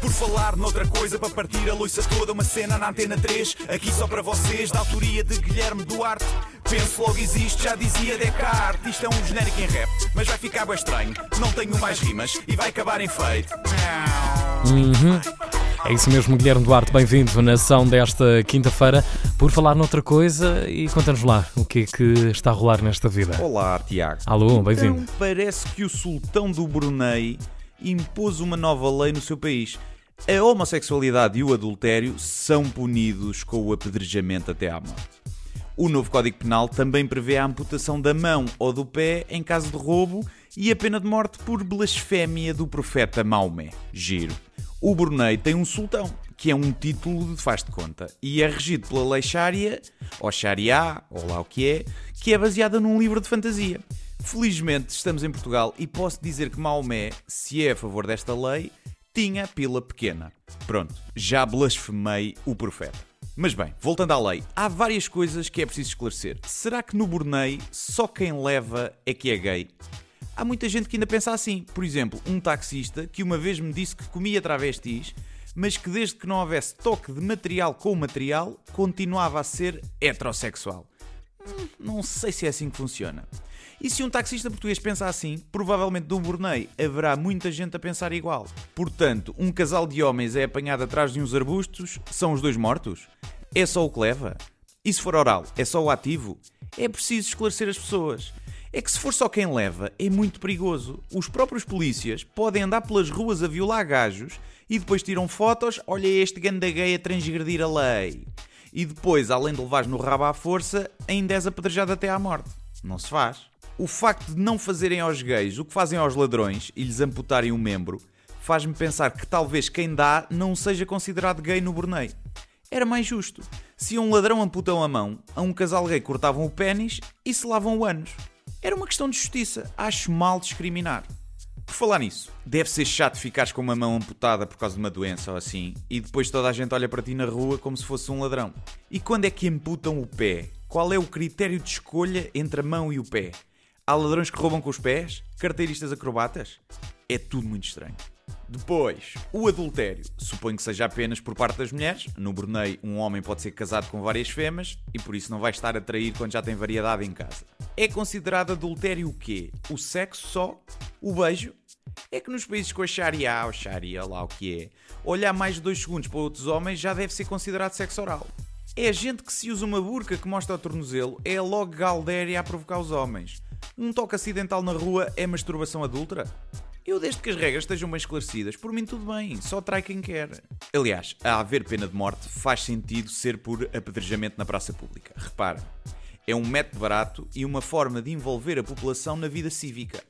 Por falar noutra coisa, para partir a loiça toda, uma cena na antena 3, aqui só para vocês, da autoria de Guilherme Duarte. Penso logo existe, já dizia Descartes. Isto é um genérico em rap, mas vai ficar bem estranho. Não tenho mais rimas e vai acabar em feito. É isso mesmo, Guilherme Duarte, bem-vindo na ação desta quinta-feira. Por falar noutra coisa, e conta-nos lá o que é que está a rolar nesta vida. Olá, Tiago. Alô, bem-vindo. Então, parece que o sultão do Brunei impôs uma nova lei no seu país. A homossexualidade e o adultério são punidos com o apedrejamento até à morte. O novo Código Penal também prevê a amputação da mão ou do pé em caso de roubo e a pena de morte por blasfémia do profeta Maomé. Giro. O Brunei tem um sultão, que é um título de faz de conta, e é regido pela lei Sharia, ou Sharia, ou lá o que é, que é baseada num livro de fantasia. Felizmente estamos em Portugal e posso dizer que Maomé, se é a favor desta lei, tinha pila pequena. Pronto, já blasfemei o profeta. Mas bem, voltando à lei, há várias coisas que é preciso esclarecer. Será que no Brunei só quem leva é que é gay? Há muita gente que ainda pensa assim. Por exemplo, um taxista que uma vez me disse que comia travestis, mas que desde que não houvesse toque de material com material, continuava a ser heterossexual. Hum, não sei se é assim que funciona. E se um taxista português pensa assim, provavelmente no Brunei haverá muita gente a pensar igual. Portanto, um casal de homens é apanhado atrás de uns arbustos, são os dois mortos? É só o que leva? E se for oral, é só o ativo? É preciso esclarecer as pessoas. É que se for só quem leva, é muito perigoso. Os próprios polícias podem andar pelas ruas a violar gajos e depois tiram fotos, olha este ganda gay a transgredir a lei. E depois, além de levares no rabo à força, ainda és apedrejado até à morte. Não se faz. O facto de não fazerem aos gays o que fazem aos ladrões e lhes amputarem um membro faz-me pensar que talvez quem dá não seja considerado gay no Brunei. Era mais justo. Se um ladrão amputam a mão, a um casal gay cortavam o pênis e se lavam o ânus. Era uma questão de justiça. Acho mal discriminar. Por falar nisso, deve ser chato ficares com uma mão amputada por causa de uma doença ou assim e depois toda a gente olha para ti na rua como se fosse um ladrão. E quando é que amputam o pé? Qual é o critério de escolha entre a mão e o pé? Há ladrões que roubam com os pés? Carteiristas acrobatas? É tudo muito estranho. Depois, o adultério. Suponho que seja apenas por parte das mulheres. No Brunei, um homem pode ser casado com várias fêmeas e por isso não vai estar a trair quando já tem variedade em casa. É considerado adultério o quê? O sexo só? O beijo? É que nos países com a Sharia, ou Sharia, lá o que é, olhar mais de dois segundos para outros homens já deve ser considerado sexo oral. É a gente que se usa uma burca que mostra o tornozelo, é logo galdéria a provocar os homens. Um toque acidental na rua é masturbação adulta? Eu, desde que as regras estejam bem esclarecidas, por mim tudo bem, só trai quem quer. Aliás, a haver pena de morte faz sentido ser por apedrejamento na praça pública. Repara, é um método barato e uma forma de envolver a população na vida cívica.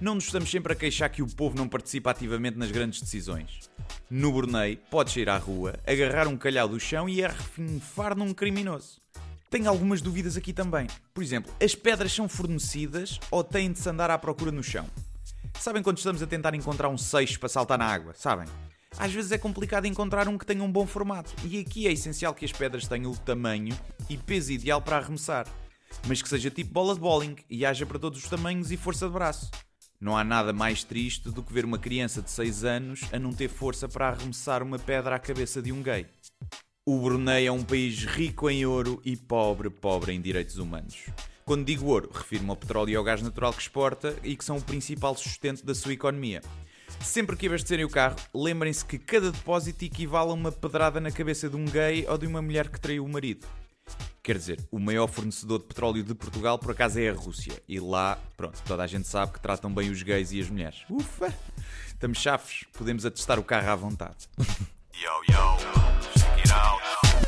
Não nos estamos sempre a queixar que o povo não participa ativamente nas grandes decisões. No Brunei, podes ir à rua, agarrar um calhau do chão e arrefinfar num criminoso. Tenho algumas dúvidas aqui também. Por exemplo, as pedras são fornecidas ou têm de se andar à procura no chão? Sabem quando estamos a tentar encontrar um seixo para saltar na água? Sabem? Às vezes é complicado encontrar um que tenha um bom formato, e aqui é essencial que as pedras tenham o tamanho e peso ideal para arremessar, mas que seja tipo bola de bowling e haja para todos os tamanhos e força de braço. Não há nada mais triste do que ver uma criança de 6 anos a não ter força para arremessar uma pedra à cabeça de um gay. O Brunei é um país rico em ouro e pobre, pobre em direitos humanos. Quando digo ouro, refiro-me ao petróleo e ao gás natural que exporta e que são o principal sustento da sua economia. Sempre que abastecerem o carro, lembrem-se que cada depósito equivale a uma pedrada na cabeça de um gay ou de uma mulher que traiu o marido. Quer dizer, o maior fornecedor de petróleo de Portugal por acaso é a Rússia. E lá, pronto, toda a gente sabe que tratam bem os gays e as mulheres. Ufa! Estamos chafes, podemos atestar o carro à vontade. Yo, yo,